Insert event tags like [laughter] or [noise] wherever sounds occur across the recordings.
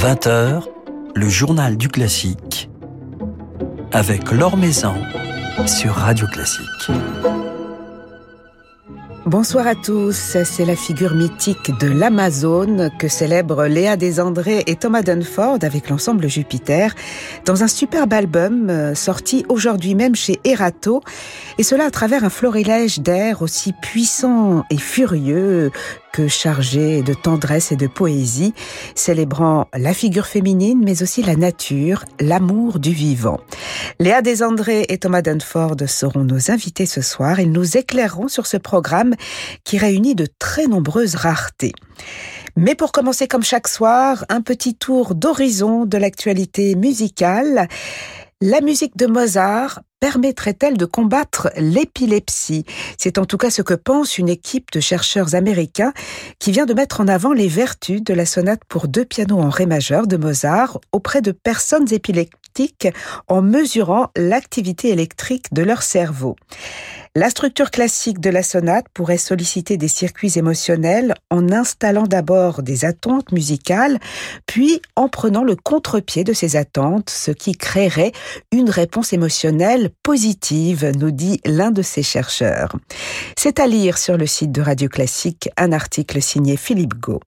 20h, le journal du classique avec Laure Maison sur Radio Classique. Bonsoir à tous, c'est la figure mythique de l'Amazone que célèbrent Léa Desandré et Thomas Dunford avec l'ensemble Jupiter dans un superbe album euh, sorti aujourd'hui même chez Erato et cela à travers un florilège d'air aussi puissant et furieux que chargé de tendresse et de poésie, célébrant la figure féminine, mais aussi la nature, l'amour du vivant. Léa Desandré et Thomas Dunford seront nos invités ce soir. Ils nous éclaireront sur ce programme qui réunit de très nombreuses raretés. Mais pour commencer comme chaque soir, un petit tour d'horizon de l'actualité musicale. La musique de Mozart permettrait-elle de combattre l'épilepsie? C'est en tout cas ce que pense une équipe de chercheurs américains qui vient de mettre en avant les vertus de la sonate pour deux pianos en ré majeur de Mozart auprès de personnes épileptiques en mesurant l'activité électrique de leur cerveau. La structure classique de la sonate pourrait solliciter des circuits émotionnels en installant d'abord des attentes musicales, puis en prenant le contre-pied de ces attentes, ce qui créerait une réponse émotionnelle positive, nous dit l'un de ces chercheurs. C'est à lire sur le site de Radio Classique un article signé Philippe Gau.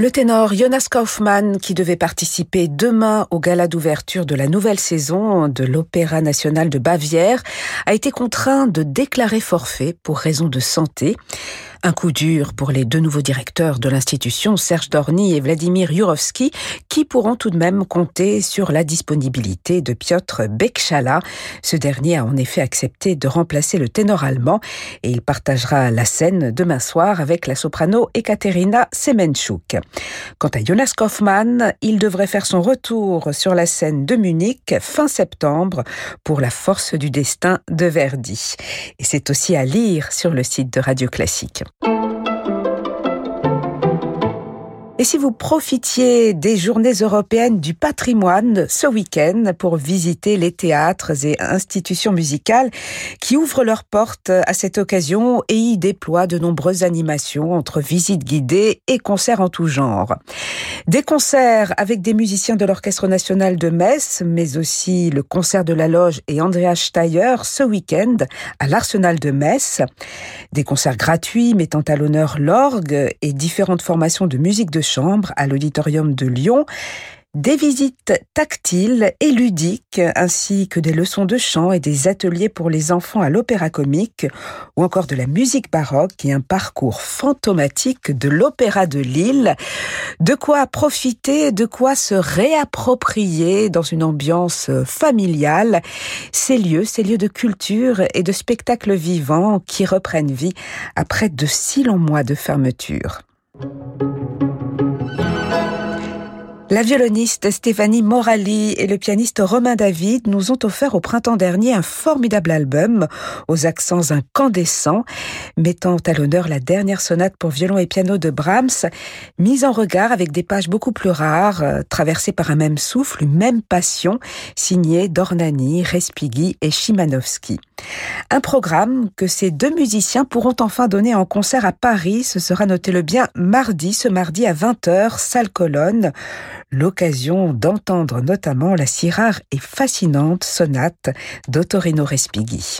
Le ténor Jonas Kaufmann, qui devait participer demain au gala d'ouverture de la nouvelle saison de l'Opéra national de Bavière, a été contraint de déclarer forfait pour raison de santé. Un coup dur pour les deux nouveaux directeurs de l'institution, Serge Dorny et Vladimir Yurovsky, qui pourront tout de même compter sur la disponibilité de Piotr Bekchala. Ce dernier a en effet accepté de remplacer le ténor allemand et il partagera la scène demain soir avec la soprano Ekaterina Semenchuk. Quant à Jonas Kaufmann, il devrait faire son retour sur la scène de Munich fin septembre pour La force du destin de Verdi. Et c'est aussi à lire sur le site de Radio Classique. Et si vous profitiez des journées européennes du patrimoine ce week-end pour visiter les théâtres et institutions musicales qui ouvrent leurs portes à cette occasion et y déploient de nombreuses animations entre visites guidées et concerts en tout genre. Des concerts avec des musiciens de l'Orchestre national de Metz, mais aussi le concert de la Loge et Andreas Steyer ce week-end à l'Arsenal de Metz. Des concerts gratuits mettant à l'honneur l'orgue et différentes formations de musique de chambre à l'auditorium de Lyon, des visites tactiles et ludiques, ainsi que des leçons de chant et des ateliers pour les enfants à l'opéra comique, ou encore de la musique baroque et un parcours fantomatique de l'opéra de Lille. De quoi profiter, de quoi se réapproprier dans une ambiance familiale ces lieux, ces lieux de culture et de spectacles vivants qui reprennent vie après de si longs mois de fermeture. La violoniste Stéphanie Morali et le pianiste Romain David nous ont offert au printemps dernier un formidable album aux accents incandescents, mettant à l'honneur la dernière sonate pour violon et piano de Brahms, mise en regard avec des pages beaucoup plus rares, euh, traversées par un même souffle, une même passion, signée Dornani, Respighi et Chimanovski. Un programme que ces deux musiciens pourront enfin donner en concert à Paris. Ce sera, notez-le bien, mardi, ce mardi à 20h, salle colonne. L'occasion d'entendre notamment la si rare et fascinante sonate d'Ottorino Respighi.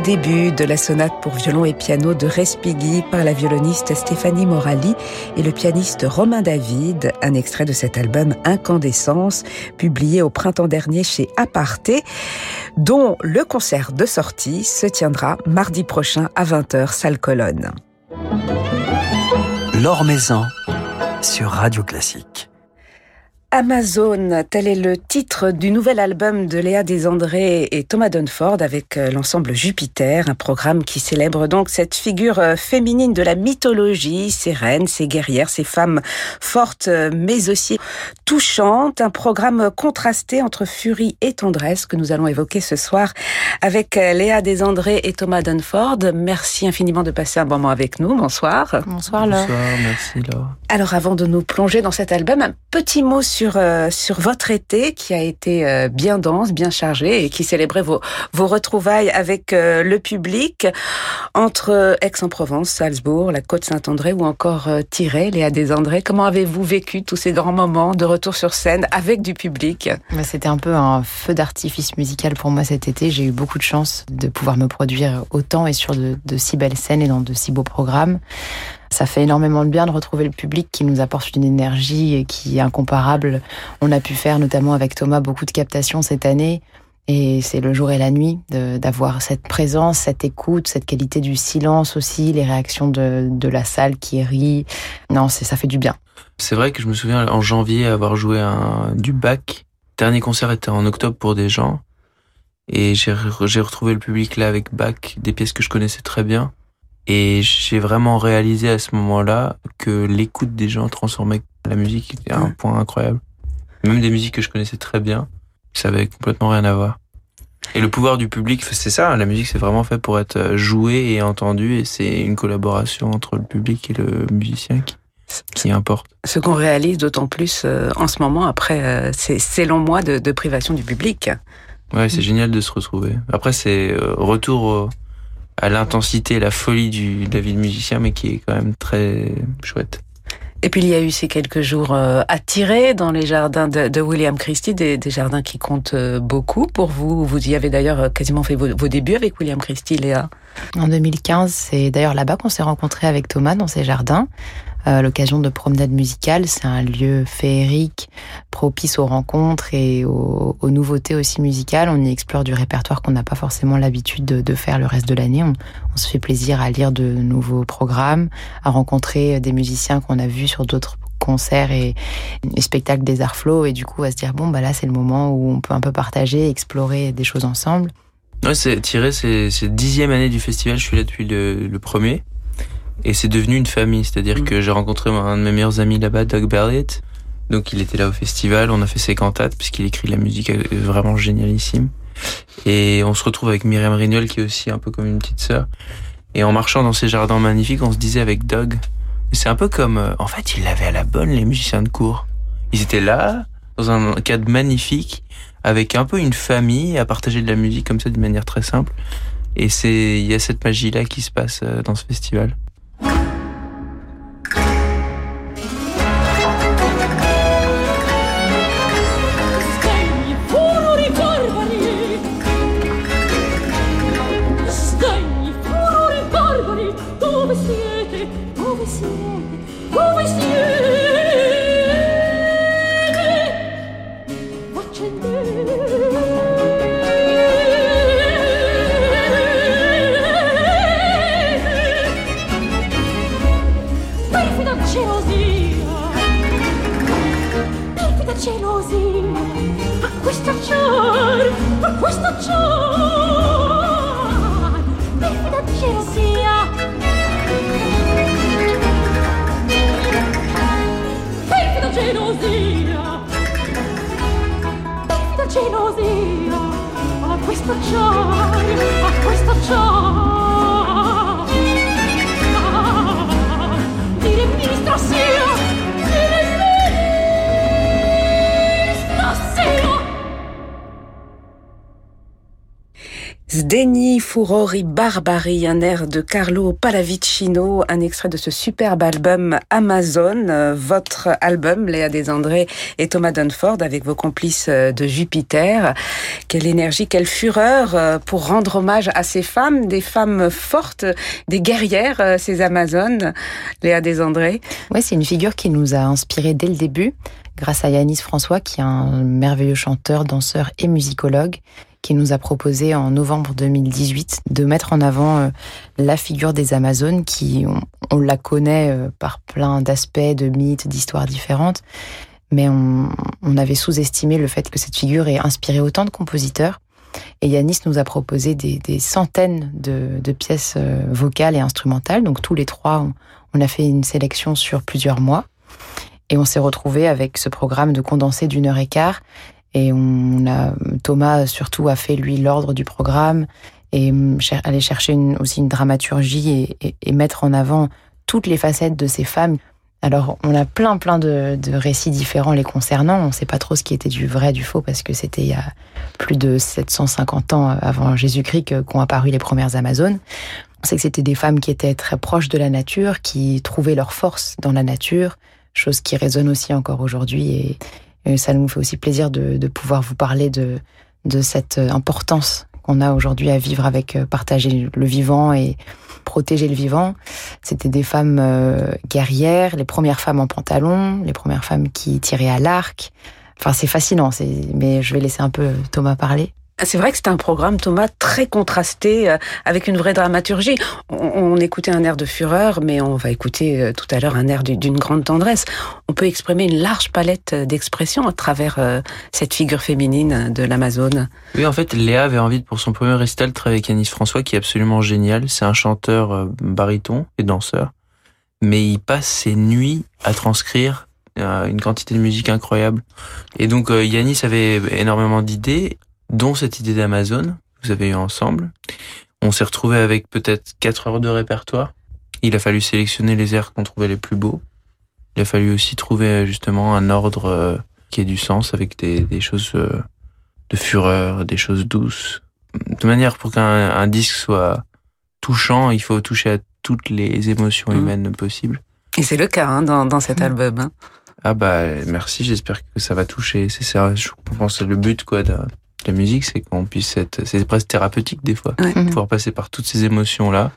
Début de la sonate pour violon et piano de Respighi par la violoniste Stéphanie Morali et le pianiste Romain David, un extrait de cet album Incandescence, publié au printemps dernier chez Aparté, dont le concert de sortie se tiendra mardi prochain à 20h, salle colonne. L'Or Maison sur Radio Classique. Amazon, tel est le titre du nouvel album de Léa Desandré et Thomas Dunford avec euh, l'ensemble Jupiter, un programme qui célèbre donc cette figure euh, féminine de la mythologie, ces reines, ces guerrières, ces femmes fortes euh, mais aussi touchantes, un programme contrasté entre furie et tendresse que nous allons évoquer ce soir avec Léa Desandré et Thomas Dunford. Merci infiniment de passer un bon moment avec nous. Bonsoir. Bonsoir Laure. Bonsoir, merci Laure. Alors avant de nous plonger dans cet album, un petit mot sur sur, euh, sur votre été qui a été euh, bien dense, bien chargé et qui célébrait vos, retrouvailles avec euh, le public entre Aix-en-Provence, Salzbourg, la Côte Saint-André ou encore Tiré, Léa Desandré. Comment avez-vous vécu tous ces grands moments de retour sur scène avec du public? Bah, C'était un peu un feu d'artifice musical pour moi cet été. J'ai eu beaucoup de chance de pouvoir me produire autant et sur de si belles scènes et dans de si beaux programmes. Ça fait énormément de bien de retrouver le public qui nous apporte une énergie qui est incomparable. On a pu faire notamment avec Thomas beaucoup de captations cette année. Et c'est le jour et la nuit d'avoir cette présence, cette écoute, cette qualité du silence aussi, les réactions de, de la salle qui rit. Non, ça fait du bien. C'est vrai que je me souviens en janvier avoir joué un, du bac. Dernier concert était en octobre pour des gens. Et j'ai retrouvé le public là avec bac, des pièces que je connaissais très bien. Et j'ai vraiment réalisé à ce moment-là que l'écoute des gens transformait la musique à un point incroyable. Même des musiques que je connaissais très bien, ça avait complètement rien à voir. Et le pouvoir du public, c'est ça, la musique c'est vraiment fait pour être jouée et entendue et c'est une collaboration entre le public et le musicien qui, qui importe. Ce qu'on réalise d'autant plus euh, en ce moment après euh, ces longs mois de, de, privation du public. Ouais, c'est génial de se retrouver. Après c'est euh, retour à l'intensité, la folie du, de la vie de musicien, mais qui est quand même très chouette. Et puis il y a eu ces quelques jours euh, attirés dans les jardins de, de William Christie, des, des, jardins qui comptent euh, beaucoup pour vous. Vous y avez d'ailleurs euh, quasiment fait vos, vos, débuts avec William Christie, Léa. En 2015, c'est d'ailleurs là-bas qu'on s'est rencontrés avec Thomas dans ces jardins à l'occasion de promenades musicales. C'est un lieu féerique, propice aux rencontres et aux, aux, nouveautés aussi musicales. On y explore du répertoire qu'on n'a pas forcément l'habitude de, de, faire le reste de l'année. On, on, se fait plaisir à lire de nouveaux programmes, à rencontrer des musiciens qu'on a vus sur d'autres concerts et, spectacles des Arts Flow et du coup à se dire bon bah là c'est le moment où on peut un peu partager, explorer des choses ensemble. Ouais, c'est tiré, c'est dixième année du festival. Je suis là depuis le, le premier. Et c'est devenu une famille, c'est-à-dire mmh. que j'ai rencontré un de mes meilleurs amis là-bas, Doug Berliet. Donc il était là au festival, on a fait ses cantates puisqu'il écrit de la musique vraiment génialissime. Et on se retrouve avec Myriam Rignol qui est aussi un peu comme une petite sœur. Et en marchant dans ces jardins magnifiques, on se disait avec Doug, c'est un peu comme, euh, en fait, il l'avait à la bonne les musiciens de cours. Ils étaient là, dans un cadre magnifique, avec un peu une famille à partager de la musique comme ça d'une manière très simple. Et c'est, il y a cette magie là qui se passe euh, dans ce festival. Furori Barbari, un air de Carlo Pallavicino, un extrait de ce superbe album Amazon, euh, votre album, Léa Desandré et Thomas Dunford, avec vos complices euh, de Jupiter. Quelle énergie, quelle fureur euh, pour rendre hommage à ces femmes, des femmes fortes, des guerrières, ces Amazones, Léa Desandré. Oui, c'est une figure qui nous a inspiré dès le début, grâce à Yanis François, qui est un merveilleux chanteur, danseur et musicologue qui nous a proposé en novembre 2018 de mettre en avant euh, la figure des Amazones qui, on, la connaît euh, par plein d'aspects, de mythes, d'histoires différentes, mais on, avait sous-estimé le fait que cette figure ait inspiré autant de compositeurs. Et Yanis nous a proposé des, centaines de, pièces euh, vocales et instrumentales. Donc tous les trois, on, a fait une sélection sur plusieurs mois. Et on s'est retrouvé avec ce programme de condensé d'une heure et quart et on a, Thomas surtout a fait lui l'ordre du programme et hum, aller chercher aussi une dramaturgie et, et, mettre en avant toutes les facettes de ces femmes. Alors, on a plein, plein de, récits différents les concernant. On ne sait pas trop ce qui était du vrai, du faux, parce que c'était il y a plus de 750 ans avant Jésus-Christ qu'ont apparu les premières Amazones. On sait que c'était des femmes qui étaient très proches de la nature, qui trouvaient leur force dans la nature, chose qui résonne aussi encore aujourd'hui. Et, et ça nous fait aussi plaisir de, de pouvoir vous parler de, de cette importance qu'on a aujourd'hui à vivre avec euh, partager le vivant et protéger le vivant. C'était des femmes euh, guerrières, les premières femmes en pantalon, les premières femmes qui tiraient à l'arc. Enfin, c'est fascinant, mais je vais laisser un peu Thomas parler. C'est vrai que c'est un programme, Thomas, très contrasté, euh, avec une vraie dramaturgie. On, écoutait un air de fureur, mais on va écouter euh, tout à l'heure un air d'une grande tendresse. On peut exprimer une large palette d'expressions à travers euh, cette figure féminine de l'Amazone. Oui, en fait, Léa avait envie, pour son premier récital, de travailler avec Yanis François, qui est absolument génial. C'est un chanteur baryton et danseur. Mais il passe ses nuits à transcrire une quantité de musique incroyable. Et donc Yanis avait énormément d'idées dont cette idée d'Amazon, vous avez eu ensemble. On s'est retrouvé avec peut-être 4 heures de répertoire. Il a fallu sélectionner les airs qu'on trouvait les plus beaux. Il a fallu aussi trouver justement un ordre euh, qui ait du sens avec des, choses euh, de fureur, des choses douces. De manière pour qu'un disque soit touchant, il faut toucher à toutes les émotions mmh. humaines possibles. Et c'est le cas hein, dans, cet mmh. album. Hein. Ah bah merci, j'espère que ça va toucher. C'est ça, je pense c'est le but quoi la musique, c'est qu'on puisse être, c'est presque thérapeutique des fois, pouvoir passer par toutes ces émotions là.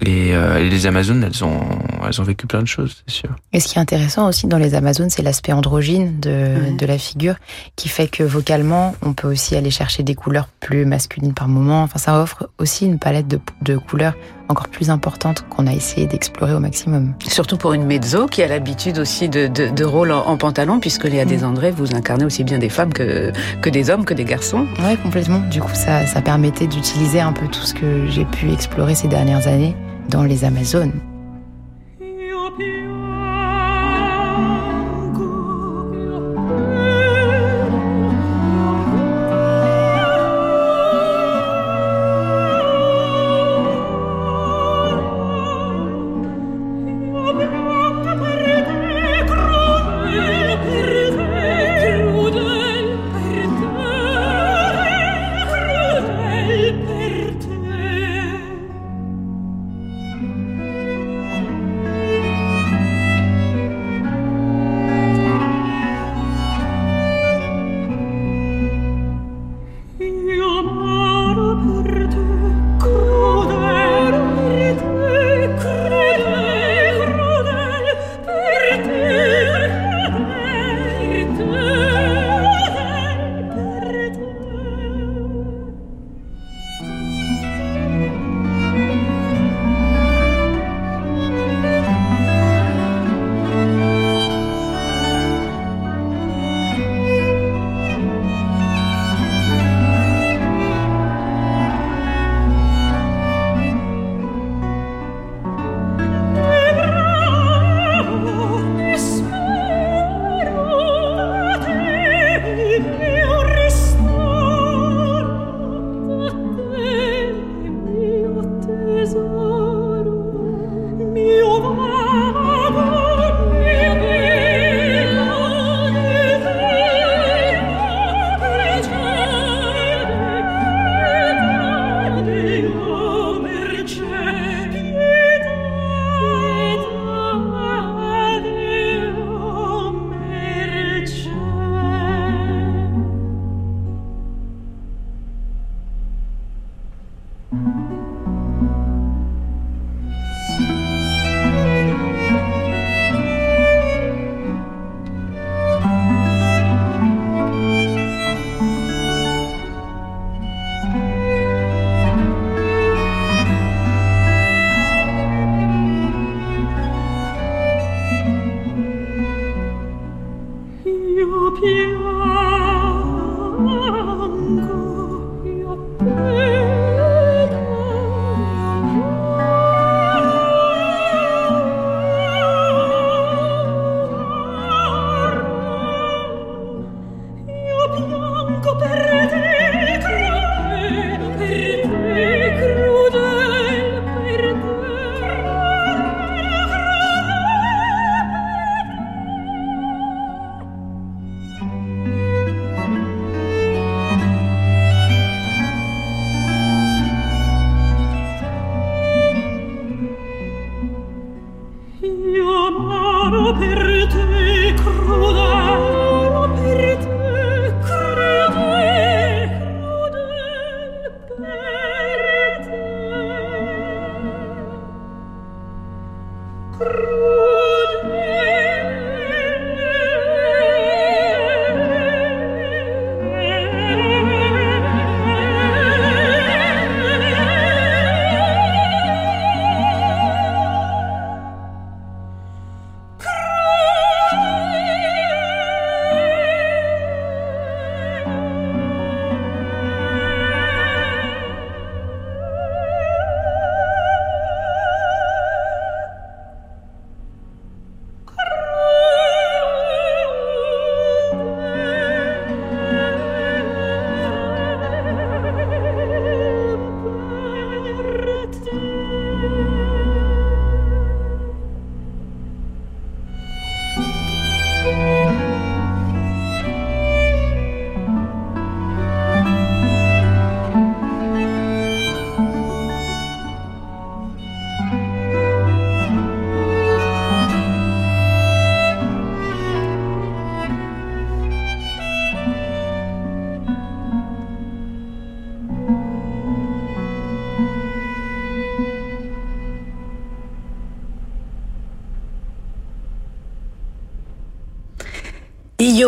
Et euh, les Amazones, elles ont, elles ont vécu plein de choses, c'est sûr. Et ce qui est intéressant aussi dans les Amazones, c'est l'aspect androgyne de, de la figure, qui fait que vocalement, on peut aussi aller chercher des couleurs plus masculines par moment. Enfin, ça offre aussi une palette de, de couleurs encore plus importante qu'on a essayé d'explorer au maximum. Surtout pour une mezzo qui a l'habitude aussi de, de, de rôle en, pantalon, puisque Léa mm. Desandré, vous incarnez aussi bien des femmes que, que des hommes, que des garçons. Oui, complètement. Du coup, ça, ça permettait d'utiliser un peu tout ce que j'ai pu explorer ces dernières années dans les Amazones.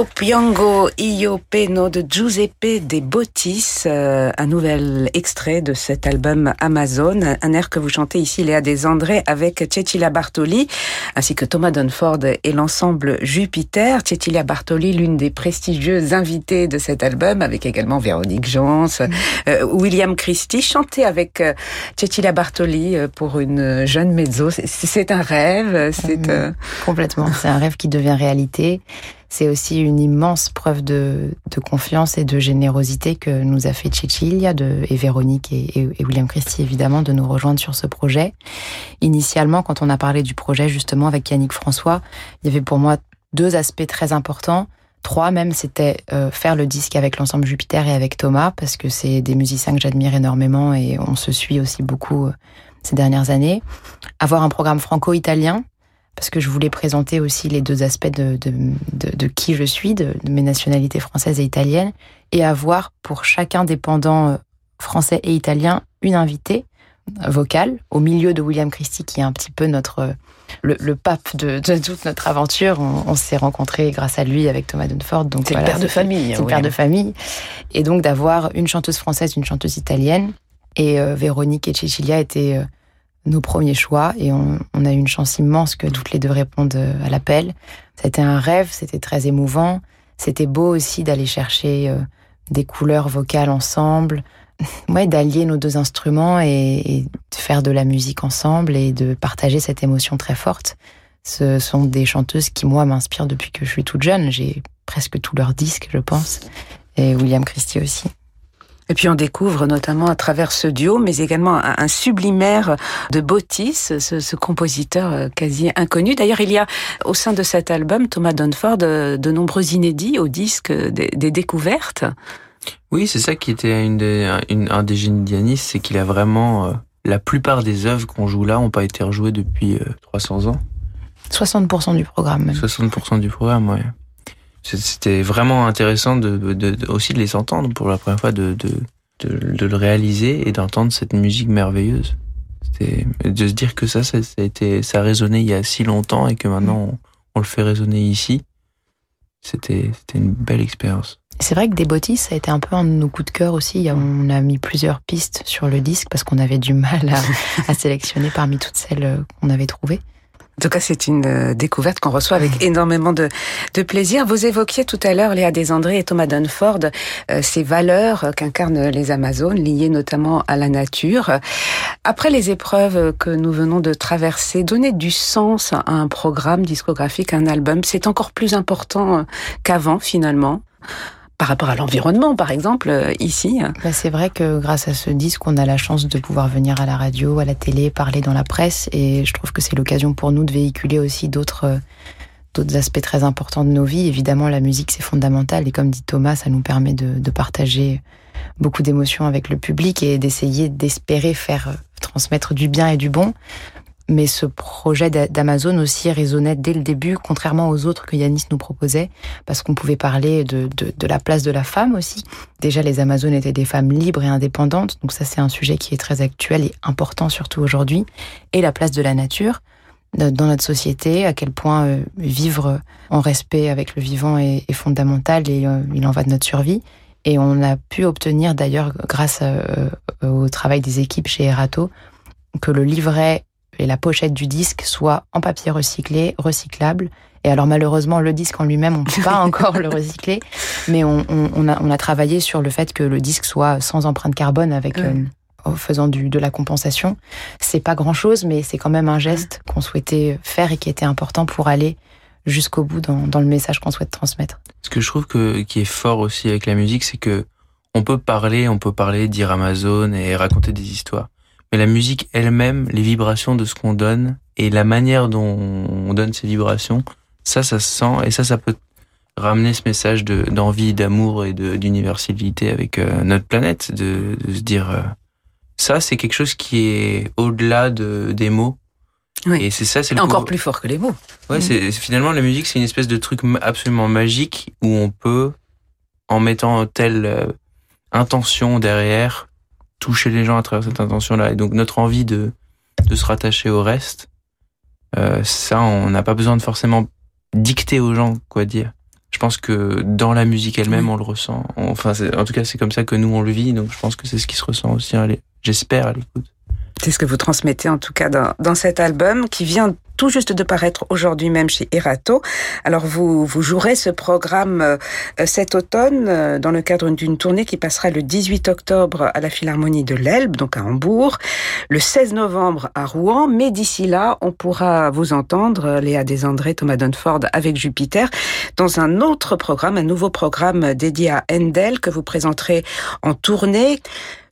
Io piango, io peno de Giuseppe De Bottis, euh, un nouvel extrait de cet album Amazon, un air que vous chantez ici Léa Desandré avec Cecilia Bartoli, ainsi que Thomas Dunford et l'ensemble Jupiter. Cecilia Bartoli, l'une des prestigieuses invitées de cet album, avec également Véronique Jans, mm. euh, William Christie, chanté avec euh, Cecilia Bartoli pour une jeune mezzo. C'est un rêve, c'est... Mm. Complètement, c'est un rêve qui devient réalité c'est aussi une immense preuve de, confiance et de générosité que nous a fait Cecilia de, et Véronique et, William Christie, évidemment, de nous rejoindre sur ce projet. Initialement, quand on a parlé du projet, justement, avec Yannick François, il y avait pour moi deux aspects très importants. Trois même, c'était euh, faire le disque avec l'ensemble Jupiter et avec Thomas, parce que c'est des musiciens que j'admire énormément et on se suit aussi beaucoup euh, ces dernières années. Avoir un programme franco-italien, parce que je voulais présenter aussi les deux aspects de, de, de, qui je suis, de, mes nationalités françaises et italiennes, et avoir pour chacun des pendants euh, français et italien une invitée vocale au milieu de William Christie, qui est un petit peu notre euh, le, pape de, toute notre aventure. On, s'est rencontrés grâce à lui avec Thomas Dunford. Donc c'est le père de famille. C'est le père de famille. Et donc d'avoir une chanteuse française, une chanteuse italienne, et euh, Véronique et Cecilia étaient nos premiers choix et on, a eu une chance immense que toutes les deux répondent euh, à l'appel. C'était un rêve, c'était très émouvant. C'était beau aussi d'aller chercher euh, des couleurs vocales ensemble, [laughs] ouais, d'allier nos deux instruments et, de faire de la musique ensemble et de partager cette émotion très forte. Ce sont des chanteuses qui, moi, m'inspirent depuis que je suis toute jeune. J'ai presque tous leurs disques, je pense. Et William Christie aussi. Et puis on découvre notamment à travers ce duo, mais également un, sublimaire de Botis, ce, compositeur euh, quasi inconnu. D'ailleurs, il y a au sein de cet album, Thomas Dunford, de, de nombreux inédits au disque, des, découvertes. Oui, c'est ça qui était une des, un des génies d'Yanis, c'est qu'il a vraiment... Euh, la plupart des œuvres qu'on joue là n'ont pas été rejouées depuis 300 euh, ans. 60% du programme même. 60% du programme, ouais. C'était vraiment intéressant de, de, aussi de les entendre pour la première fois, de, de, de le réaliser et d'entendre cette musique merveilleuse. De se dire que ça, ça, a été, ça a résonné il y a si longtemps et que maintenant on, le fait résonner ici. C'était une belle expérience. C'est vrai que Des ça a été un peu un de nos coups de cœur aussi. On a mis plusieurs pistes sur le disque parce qu'on avait du mal à, [laughs] à sélectionner parmi toutes celles qu'on avait trouvées. En tout cas, c'est une euh, découverte qu'on reçoit avec énormément de, de, plaisir. Vous évoquiez tout à l'heure, Léa Desandré et Thomas Dunford, euh, ces valeurs qu'incarnent les Amazones, liées notamment à la nature. Après les épreuves que nous venons de traverser, donner du sens à un programme discographique, un album, c'est encore plus important qu'avant finalement? Par rapport à l'environnement, par exemple, euh, ici bah, C'est vrai que grâce à ce disque, on a la chance de pouvoir venir à la radio, à la télé, parler dans la presse, et je trouve que c'est l'occasion pour nous de véhiculer aussi d'autres euh, d'autres aspects très importants de nos vies. Évidemment, la musique, c'est fondamental, et comme dit Thomas, ça nous permet de, de partager beaucoup d'émotions avec le public et d'essayer d'espérer faire euh, transmettre du bien et du bon. Mais ce projet d'Amazon aussi résonnait dès le début, contrairement aux autres que Yanis nous proposait, parce qu'on pouvait parler de, de, la place de la femme aussi. Déjà, les Amazones étaient des femmes libres et indépendantes, donc ça c'est un sujet qui est très actuel et important surtout aujourd'hui. Et la place de la nature dans notre société, à quel point euh, vivre en respect avec le vivant est, fondamental et euh, il en va de notre survie. Et on a pu obtenir d'ailleurs, grâce euh, au travail des équipes chez Erato, que le livret et la pochette du disque soit en papier recyclé, recyclable. Et alors malheureusement, le disque en lui-même, on ne peut pas [laughs] encore le recycler, mais on, on, a, on, a, travaillé sur le fait que le disque soit sans empreinte carbone avec... Euh, en faisant du, de la compensation. C'est pas grand chose, mais c'est quand même un geste qu'on souhaitait faire et qui était important pour aller jusqu'au bout dans, dans, le message qu'on souhaite transmettre. Ce que je trouve que, qui est fort aussi avec la musique, c'est que on peut parler, on peut parler, dire Amazon et raconter des histoires mais la musique elle-même, les vibrations de ce qu'on donne et la manière dont on donne ces vibrations, Ça, ça se sent et ça, ça peut ramener ce message de d'envie, d'amour et d'universalité avec euh, notre planète, de, de se dire euh, ça, c'est quelque chose qui est au-delà de des mots. Oui. Et c'est ça, c'est Encore coup- plus fort que les mots. Ouais, Mhm. c'est finalement la musique, c'est une espèce de truc absolument magique où on peut, en mettant telle euh, intention derrière, toucher les gens à travers cette intention-là. Et donc notre envie de de se rattacher au reste, euh, ça, on n'a pas besoin de forcément dicter aux gens quoi dire. Je pense que dans la musique elle-même, Oui. on le ressent. On- Enfin, en tout cas, c'est comme ça que nous on le vit. Donc, je pense que c'est ce qui se ressent aussi. J'espère à l'écoute. C'est ce que vous transmettez en tout cas dans, dans cet album qui vient tout juste de paraître aujourd'hui même chez Erato. Alors vous, vous jouerez ce programme euh, cet automne euh, dans le cadre d'une tournée qui passera le 18 octobre à la Philharmonie de l'Elbe, donc à Hambourg, le 16 novembre à Rouen, mais d'ici là, on pourra vous entendre, euh, Léa Desandré, Thomas Dunford avec Jupiter, dans un autre programme, un nouveau programme dédié à Handel que vous présenterez en tournée.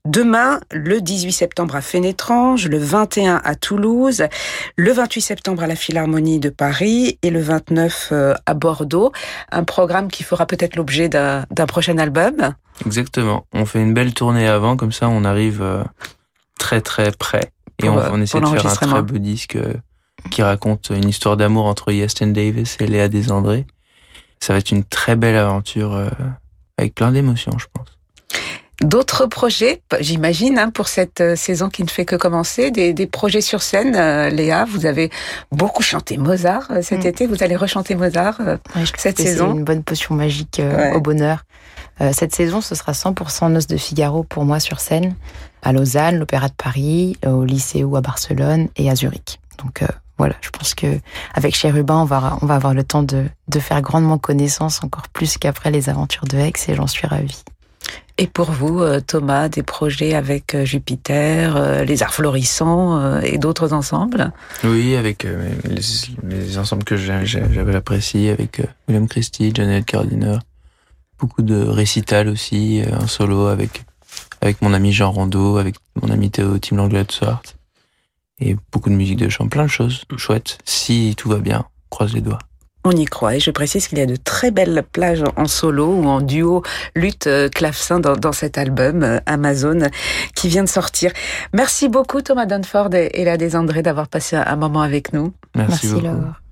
Demain, le 18 septembre à Fénétrange, le 21 à Toulouse, le 28 septembre à la Philharmonie de Paris et le 29 euh, à Bordeaux. Un programme qui fera peut-être l'objet d'un prochain album. Exactement. On fait une belle tournée avant, comme ça on arrive euh, très très près. Et Pour, on, euh, on essaie de faire un très beau disque qui raconte une histoire d'amour entre Yastin Davis et Léa Desandré. Ça va être une très belle aventure euh, avec plein d'émotions, je pense. D'autres projets, j'imagine, hein, pour cette euh, saison qui ne fait que commencer, des, des projets sur scène. Euh, Léa, vous avez beaucoup chanté Mozart euh, cet Mm. été. Vous allez rechanter Mozart. euh, Ouais, je Cette que c'est saison une bonne potion magique Ouais. au bonheur. Cette saison, ce sera 100% Noces de Figaro pour moi sur scène, à Lausanne, l'Opéra de Paris, au Lycéo à Barcelone et à Zurich. Donc euh, voilà, je pense que avec Chérubin, on va, on va avoir le temps de, de faire grandement connaissance, encore plus qu'après les aventures de Aix, et j'en suis ravie. Et pour vous, euh, Thomas, des projets avec euh, Jupiter, euh, les Arts Florissants et d'autres ensembles? Oui, avec les, les ensembles que j'avais appréciés, avec William Christie, Janet Cardiner. Beaucoup de récitals aussi, en solo avec, avec mon ami Jean Rondeau, avec mon ami Théo Tim Langlais Swart. Et beaucoup de musique de chant, plein de choses chouettes. Si tout va bien, croise les doigts. On y croit. Et je précise qu'il y a de très belles plages en solo ou en duo lutte euh, clavecin dans, dans cet album euh, Amazon qui vient de sortir. Merci beaucoup Thomas Dunford et et Léa Desandré d'avoir passé un moment avec nous. Merci, Merci beaucoup. Laure.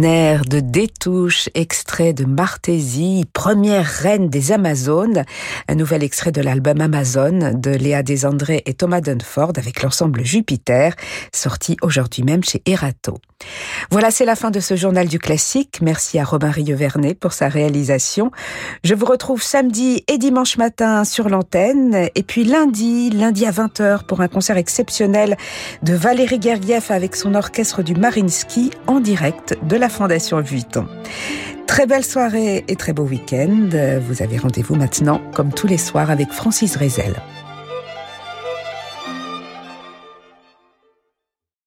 Un air de Détouche, extrait de Martésie, première reine des Amazones. Un nouvel extrait de l'album Amazon de Léa Desandré et Thomas Dunford avec l'ensemble Jupiter, sorti aujourd'hui même chez Erato. Voilà, c'est la fin de ce journal du classique. Merci à Robin Rieuvernet pour sa réalisation. Je vous retrouve samedi et dimanche matin sur l'antenne et puis lundi, lundi à 20h pour un concert exceptionnel de Valérie Gergiev avec son orchestre du Marinsky en direct de la Fondation Vuitton. Très belle soirée et très beau week-end. Vous avez rendez-vous maintenant, comme tous les soirs, avec Francis Rezel.